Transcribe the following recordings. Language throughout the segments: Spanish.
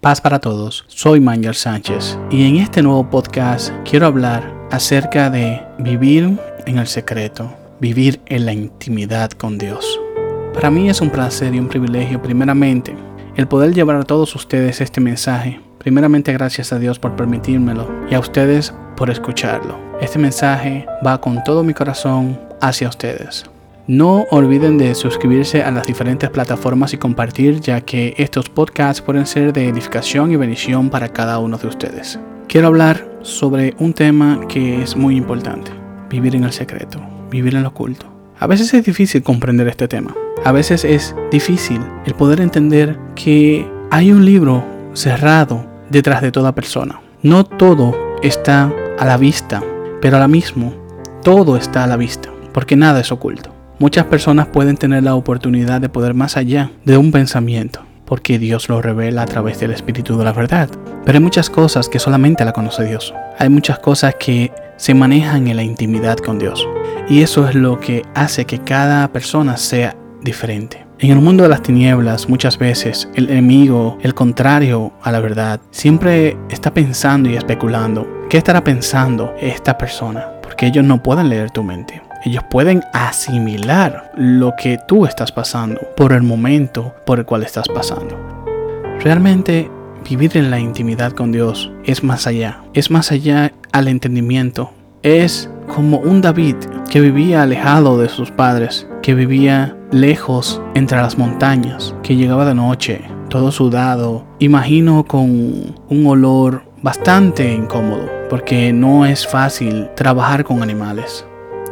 Paz para todos, soy Manuel Sánchez y en este nuevo podcast quiero hablar acerca de vivir en el secreto, vivir en la intimidad con Dios. Para mí es un placer y un privilegio primeramente el poder llevar a todos ustedes este mensaje. Primeramente gracias a Dios por permitírmelo y a ustedes por escucharlo. Este mensaje va con todo mi corazón hacia ustedes. No olviden de suscribirse a las diferentes plataformas y compartir ya que estos podcasts pueden ser de edificación y bendición para cada uno de ustedes. Quiero hablar sobre un tema que es muy importante, vivir en el secreto, vivir en lo oculto. A veces es difícil comprender este tema. A veces es difícil el poder entender que hay un libro cerrado detrás de toda persona. No todo está a la vista, pero ahora mismo todo está a la vista, porque nada es oculto. Muchas personas pueden tener la oportunidad de poder más allá de un pensamiento, porque Dios lo revela a través del Espíritu de la verdad. Pero hay muchas cosas que solamente la conoce Dios. Hay muchas cosas que se manejan en la intimidad con Dios. Y eso es lo que hace que cada persona sea diferente. En el mundo de las tinieblas muchas veces el enemigo, el contrario a la verdad, siempre está pensando y especulando. ¿Qué estará pensando esta persona? Porque ellos no pueden leer tu mente. Ellos pueden asimilar lo que tú estás pasando por el momento por el cual estás pasando. Realmente vivir en la intimidad con Dios es más allá. Es más allá al entendimiento. Es como un David que vivía alejado de sus padres, que vivía lejos entre las montañas, que llegaba de noche, todo sudado, imagino con un olor bastante incómodo, porque no es fácil trabajar con animales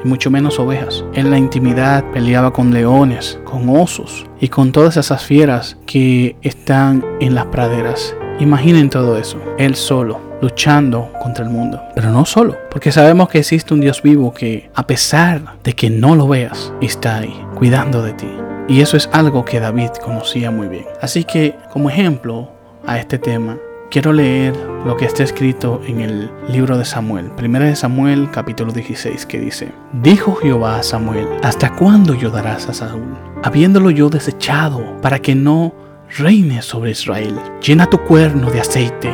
y mucho menos ovejas. En la intimidad peleaba con leones, con osos y con todas esas fieras que están en las praderas. Imaginen todo eso, él solo, luchando contra el mundo. Pero no solo, porque sabemos que existe un Dios vivo que, a pesar de que no lo veas, está ahí, cuidando de ti. Y eso es algo que David conocía muy bien. Así que, como ejemplo a este tema, Quiero leer lo que está escrito en el libro de Samuel, 1 de Samuel capítulo 16, que dice, Dijo Jehová a Samuel, ¿hasta cuándo ayudarás a Saúl? Habiéndolo yo desechado para que no reine sobre Israel. Llena tu cuerno de aceite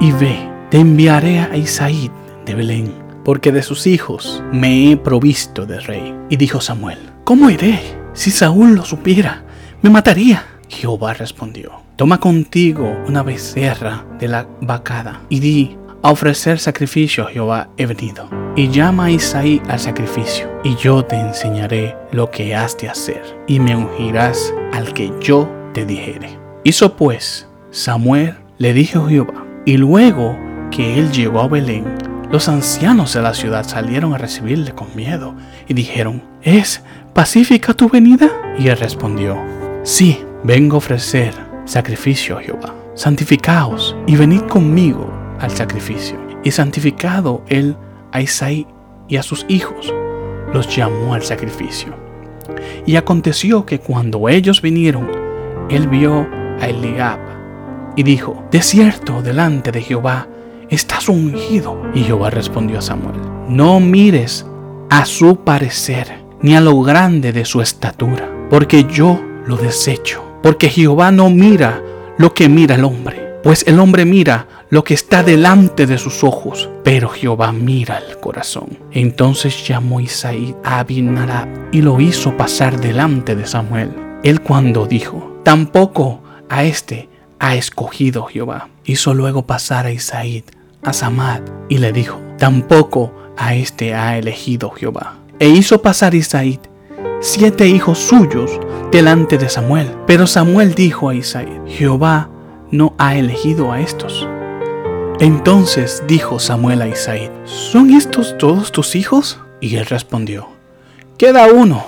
y ve, te enviaré a Isaí de Belén, porque de sus hijos me he provisto de rey. Y dijo Samuel, ¿cómo iré? Si Saúl lo supiera, me mataría. Jehová respondió, Toma contigo una becerra de la vacada y di, a ofrecer sacrificio a Jehová he venido. Y llama a Isaí al sacrificio, y yo te enseñaré lo que has de hacer, y me ungirás al que yo te dijere. Hizo pues Samuel le dijo Jehová, y luego que él llegó a Belén, los ancianos de la ciudad salieron a recibirle con miedo, y dijeron, ¿es pacífica tu venida? Y él respondió, sí, vengo a ofrecer sacrificio a Jehová. Santificaos y venid conmigo al sacrificio. Y santificado él a Isaí y a sus hijos, los llamó al sacrificio. Y aconteció que cuando ellos vinieron, él vio a Eliab y dijo, de cierto delante de Jehová estás ungido. Y Jehová respondió a Samuel, no mires a su parecer, ni a lo grande de su estatura, porque yo lo desecho porque Jehová no mira lo que mira el hombre, pues el hombre mira lo que está delante de sus ojos, pero Jehová mira el corazón. Entonces llamó Isaí a Abinadab y lo hizo pasar delante de Samuel. Él cuando dijo, tampoco a este ha escogido Jehová, hizo luego pasar a Isaí a Samad y le dijo, tampoco a este ha elegido Jehová. E hizo pasar Isaí siete hijos suyos delante de Samuel. Pero Samuel dijo a Isaí, Jehová no ha elegido a estos. Entonces dijo Samuel a Isaí, ¿son estos todos tus hijos? Y él respondió, queda uno,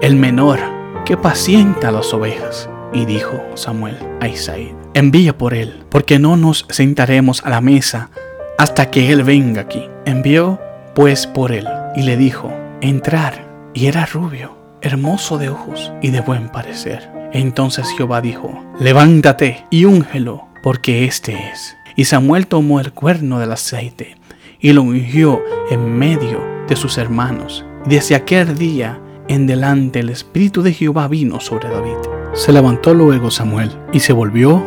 el menor, que pacienta las ovejas. Y dijo Samuel a Isaí, envía por él, porque no nos sentaremos a la mesa hasta que él venga aquí. Envió pues por él y le dijo, entrar, y era rubio hermoso de ojos y de buen parecer. Entonces Jehová dijo, levántate y úngelo, porque este es. Y Samuel tomó el cuerno del aceite y lo ungió en medio de sus hermanos. Desde aquel día en delante el Espíritu de Jehová vino sobre David. Se levantó luego Samuel y se volvió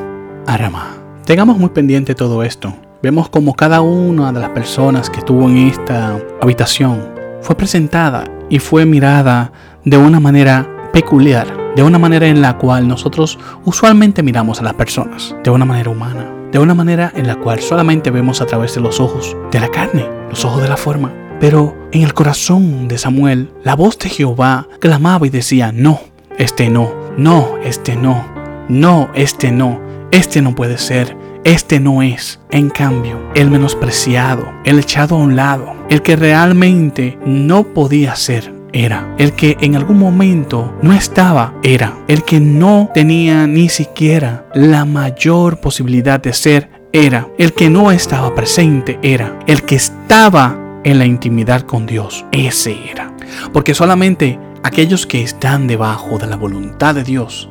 a Ramá. Tengamos muy pendiente todo esto. Vemos como cada una de las personas que estuvo en esta habitación fue presentada y fue mirada de una manera peculiar, de una manera en la cual nosotros usualmente miramos a las personas, de una manera humana, de una manera en la cual solamente vemos a través de los ojos de la carne, los ojos de la forma. Pero en el corazón de Samuel, la voz de Jehová clamaba y decía, no, este no, no, este no, no, este no, este no puede ser, este no es. En cambio, el menospreciado, el echado a un lado, el que realmente no podía ser, era. El que en algún momento no estaba, era. El que no tenía ni siquiera la mayor posibilidad de ser, era. El que no estaba presente, era. El que estaba en la intimidad con Dios, ese era. Porque solamente aquellos que están debajo de la voluntad de Dios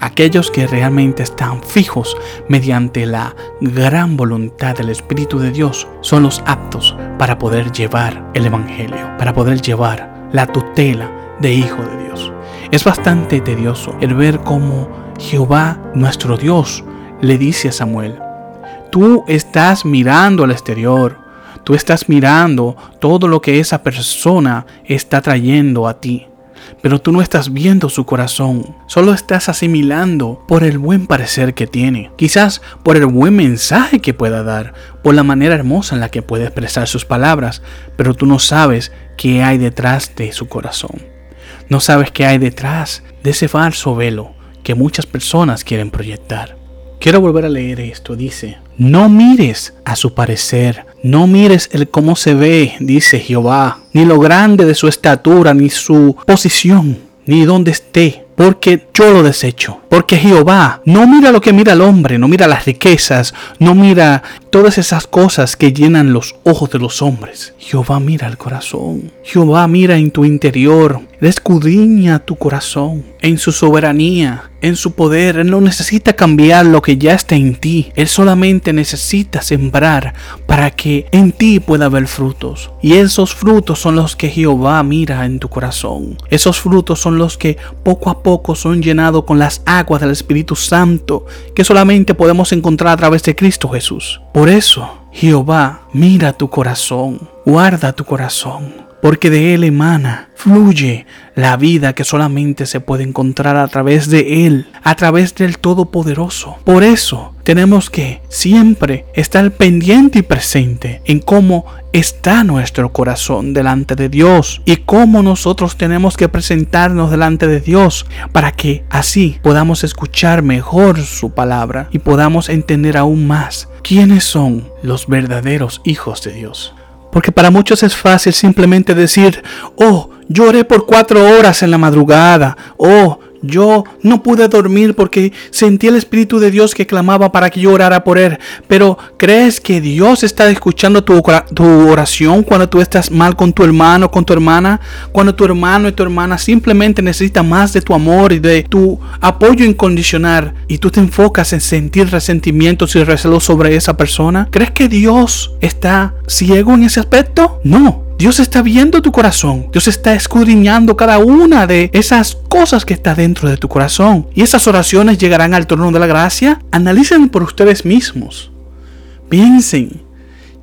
aquellos que realmente están fijos mediante la gran voluntad del Espíritu de Dios son los aptos para poder llevar el Evangelio, para poder llevar la tutela de Hijo de Dios. Es bastante tedioso el ver cómo Jehová, nuestro Dios, le dice a Samuel, tú estás mirando al exterior, tú estás mirando todo lo que esa persona está trayendo a ti pero tú no estás viendo su corazón, solo estás asimilando por el buen parecer que tiene, quizás por el buen mensaje que pueda dar, por la manera hermosa en la que puede expresar sus palabras, pero tú no sabes qué hay detrás de su corazón. No sabes qué hay detrás de ese falso velo que muchas personas quieren proyectar. Quiero volver a leer esto. Dice, no mires a su parecer, no mires el cómo se ve, dice Jehová, ni lo grande de su estatura, ni su posición, ni dónde esté, porque yo lo desecho. Porque Jehová no mira lo que mira el hombre, no mira las riquezas, no mira todas esas cosas que llenan los ojos de los hombres. Jehová mira el corazón. Jehová mira en tu interior, escudriña tu corazón, en su soberanía, en su poder. Él no necesita cambiar lo que ya está en ti. Él solamente necesita sembrar para que en ti pueda haber frutos. Y esos frutos son los que Jehová mira en tu corazón. Esos frutos son los que poco a poco son llenados con las aguas del Espíritu Santo que solamente podemos encontrar a través de Cristo Jesús. Por eso, Jehová mira tu corazón, guarda tu corazón porque de Él emana, fluye la vida que solamente se puede encontrar a través de Él, a través del Todopoderoso. Por eso tenemos que siempre estar pendiente y presente en cómo está nuestro corazón delante de Dios y cómo nosotros tenemos que presentarnos delante de Dios para que así podamos escuchar mejor su palabra y podamos entender aún más quiénes son los verdaderos hijos de Dios. Porque para muchos es fácil simplemente decir, oh, lloré por cuatro horas en la madrugada, oh, yo no pude dormir porque sentí el Espíritu de Dios que clamaba para que yo orara por él. Pero ¿crees que Dios está escuchando tu, oración cuando tú estás mal con tu hermano, con tu hermana? Cuando tu hermano y tu hermana simplemente necesitan más de tu amor y de tu apoyo incondicional y tú te enfocas en sentir resentimientos y recelos sobre esa persona. ¿Crees que Dios está ciego en ese aspecto? No. Dios está viendo tu corazón. Dios está escudriñando cada una de esas cosas que está dentro de tu corazón. Y esas oraciones llegarán al trono de la gracia. Analicen por ustedes mismos. Piensen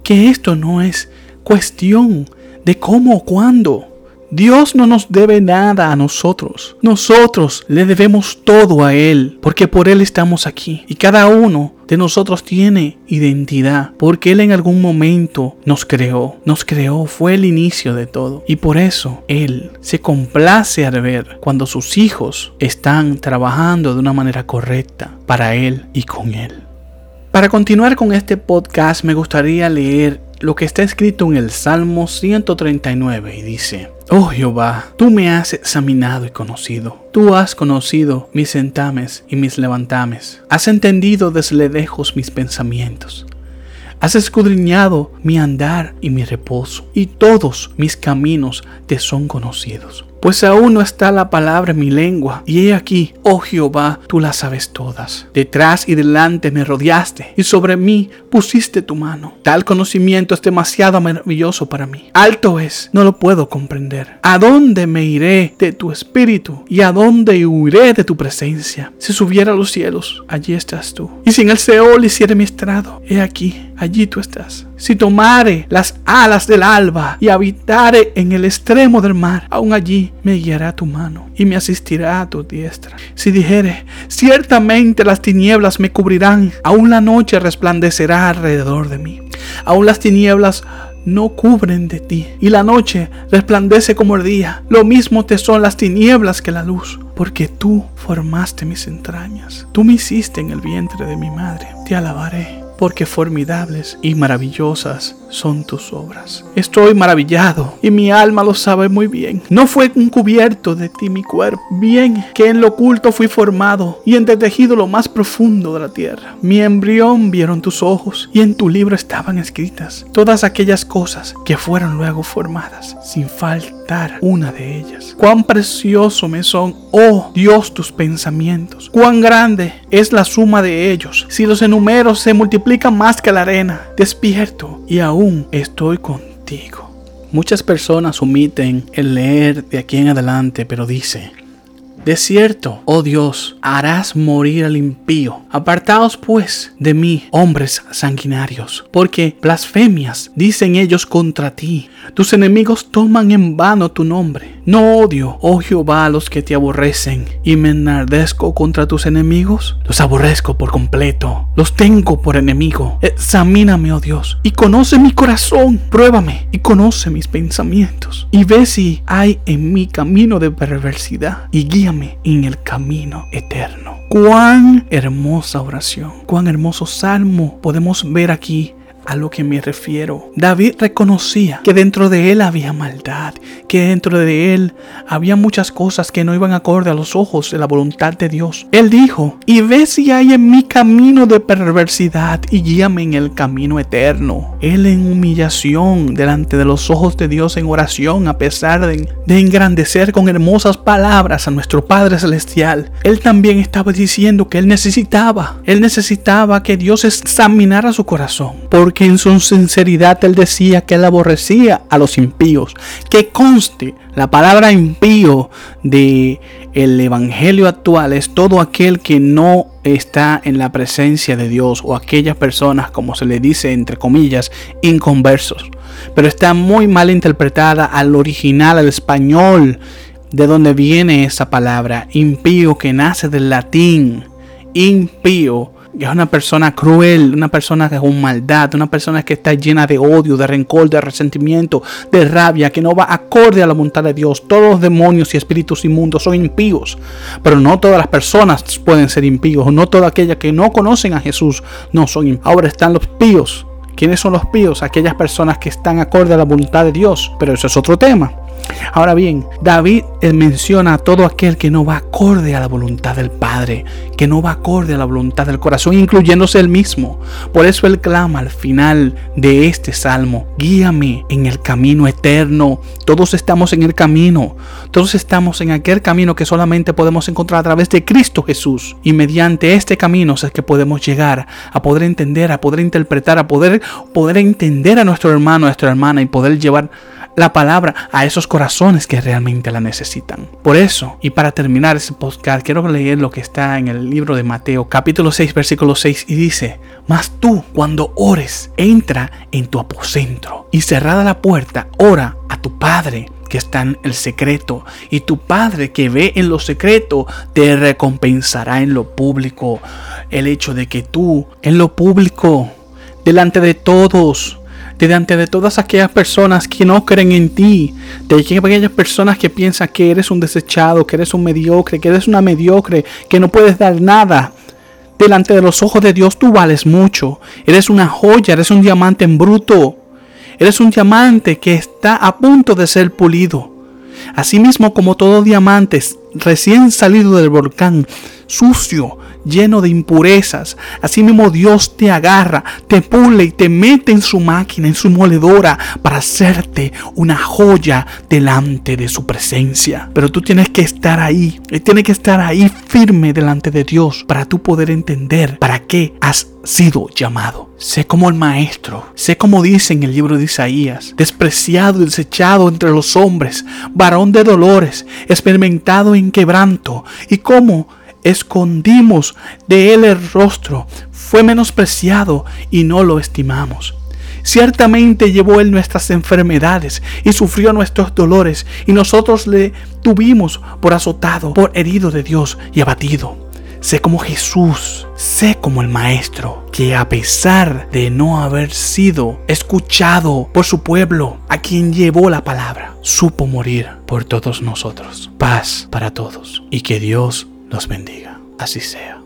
que esto no es cuestión de cómo o cuándo. Dios no nos debe nada a nosotros. Nosotros le debemos todo a Él, porque por Él estamos aquí. Y cada uno de nosotros tiene identidad, porque Él en algún momento nos creó. Nos creó, fue el inicio de todo. Y por eso Él se complace al ver cuando sus hijos están trabajando de una manera correcta para Él y con Él. Para continuar con este podcast me gustaría leer lo que está escrito en el Salmo 139 y dice, Oh Jehová, tú me has examinado y conocido. Tú has conocido mis sentames y mis levantames. Has entendido desde lejos mis pensamientos. Has escudriñado mi andar y mi reposo, y todos mis caminos te son conocidos. Pues aún no está la palabra en mi lengua. Y he aquí, oh Jehová, tú las sabes todas. Detrás y delante me rodeaste, y sobre mí pusiste tu mano. Tal conocimiento es demasiado maravilloso para mí. Alto es, no lo puedo comprender. ¿A dónde me iré de tu espíritu? ¿Y a dónde huiré de tu presencia? Si subiera a los cielos, allí estás tú. Y si en el Seol hiciera mi estrado, he aquí, allí tú estás. Si tomare las alas del alba y habitare en el extremo del mar, aún allí me guiará tu mano y me asistirá a tu diestra. Si dijere, ciertamente las tinieblas me cubrirán, aún la noche resplandecerá alrededor de mí. Aún las tinieblas no cubren de ti, y la noche resplandece como el día. Lo mismo te son las tinieblas que la luz, porque tú formaste mis entrañas. Tú me hiciste en el vientre de mi madre. Te alabaré porque formidables y maravillosas son tus obras. Estoy maravillado y mi alma lo sabe muy bien. No fue encubierto de ti mi cuerpo, bien que en lo oculto fui formado y entretejido lo más profundo de la tierra. Mi embrión vieron tus ojos y en tu libro estaban escritas todas aquellas cosas que fueron luego formadas, sin faltar una de ellas. Cuán precioso me son, oh Dios, tus pensamientos. Cuán grande es la suma de ellos. Si los enumeros se multiplican más que la arena, despierto y aún estoy contigo. Muchas personas omiten el leer de aquí en adelante, pero dice, de cierto, oh Dios, harás morir al impío. Apartaos pues de mí, hombres sanguinarios, porque blasfemias dicen ellos contra ti. Tus enemigos toman en vano tu nombre. No odio, oh Jehová, a los que te aborrecen, y me enardezco contra tus enemigos. Los aborrezco por completo, los tengo por enemigo. Examíname, oh Dios, y conoce mi corazón. Pruébame y conoce mis pensamientos. Y ve si hay en mi camino de perversidad, y guíame en el camino eterno. Cuán hermosa oración, cuán hermoso salmo podemos ver aquí a lo que me refiero. David reconocía que dentro de él había maldad, que dentro de él había muchas cosas que no iban acorde a los ojos de la voluntad de Dios. Él dijo, y ve si hay en mi camino de perversidad y guíame en el camino eterno. Él en humillación delante de los ojos de Dios en oración, a pesar de, de engrandecer con hermosas palabras a nuestro Padre Celestial, él también estaba diciendo que él necesitaba, él necesitaba que Dios examinara su corazón. Porque que en su sinceridad él decía que él aborrecía a los impíos. Que conste, la palabra impío de el evangelio actual es todo aquel que no está en la presencia de Dios o aquellas personas, como se le dice entre comillas, inconversos. Pero está muy mal interpretada al original, al español, de donde viene esa palabra, impío, que nace del latín, impío es una persona cruel, una persona con maldad, una persona que está llena de odio, de rencor, de resentimiento, de rabia, que no va acorde a la voluntad de Dios. Todos los demonios y espíritus inmundos son impíos, pero no todas las personas pueden ser impíos, no todas aquellas que no conocen a Jesús no son impíos. Ahora están los píos. ¿Quiénes son los píos? Aquellas personas que están acorde a la voluntad de Dios, pero eso es otro tema. Ahora bien, David menciona a todo aquel que no va acorde a la voluntad del Padre, que no va acorde a la voluntad del corazón, incluyéndose él mismo. Por eso él clama al final de este salmo, guíame en el camino eterno. Todos estamos en el camino, todos estamos en aquel camino que solamente podemos encontrar a través de Cristo Jesús. Y mediante este camino es que podemos llegar a poder entender, a poder interpretar, a poder, poder entender a nuestro hermano, a nuestra hermana y poder llevar la palabra a esos corazones que realmente la Por eso, y para terminar este podcast, quiero leer lo que está en el libro de Mateo, capítulo 6, versículo 6, y dice, Mas tú, cuando ores, entra en tu aposento y cerrada la puerta, ora a tu Padre que está en el secreto, y tu Padre que ve en lo secreto te recompensará en lo público. El hecho de que tú, en lo público, delante de todos, delante de todas aquellas personas que no creen en ti, de aquellas personas que piensan que eres un desechado, que eres un mediocre, que eres una mediocre, que no puedes dar nada. Delante de los ojos de Dios tú vales mucho. Eres una joya, eres un diamante en bruto. Eres un diamante que está a punto de ser pulido. Asimismo como todo diamante recién salido del volcán, sucio, lleno de impurezas. Así mismo Dios te agarra, te pule y te mete en su máquina, en su moledora, para hacerte una joya delante de su presencia. Pero tú tienes que estar ahí, tienes que estar ahí firme delante de Dios para tú poder entender para qué has sido llamado. Sé como el maestro, sé como dice en el libro de Isaías, despreciado y desechado entre los hombres, varón de dolores, experimentado en quebranto, y cómo escondimos de él el rostro, fue menospreciado y no lo estimamos. Ciertamente llevó él nuestras enfermedades y sufrió nuestros dolores, y nosotros le tuvimos por azotado, por herido de Dios y abatido. Sé como Jesús, sé como el Maestro, que a pesar de no haber sido escuchado por su pueblo, a quien llevó la palabra, supo morir por todos nosotros. Paz para todos y que Dios los bendiga. Así sea.